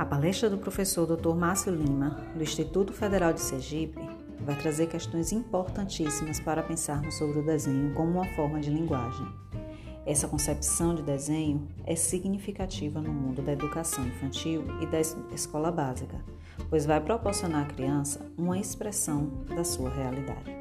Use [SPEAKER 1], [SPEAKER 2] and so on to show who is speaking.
[SPEAKER 1] A palestra do professor Dr. Márcio Lima, do Instituto Federal de Sergipe, vai trazer questões importantíssimas para pensarmos sobre o desenho como uma forma de linguagem. Essa concepção de desenho é significativa no mundo da educação infantil e da escola básica, pois vai proporcionar à criança uma expressão da sua realidade.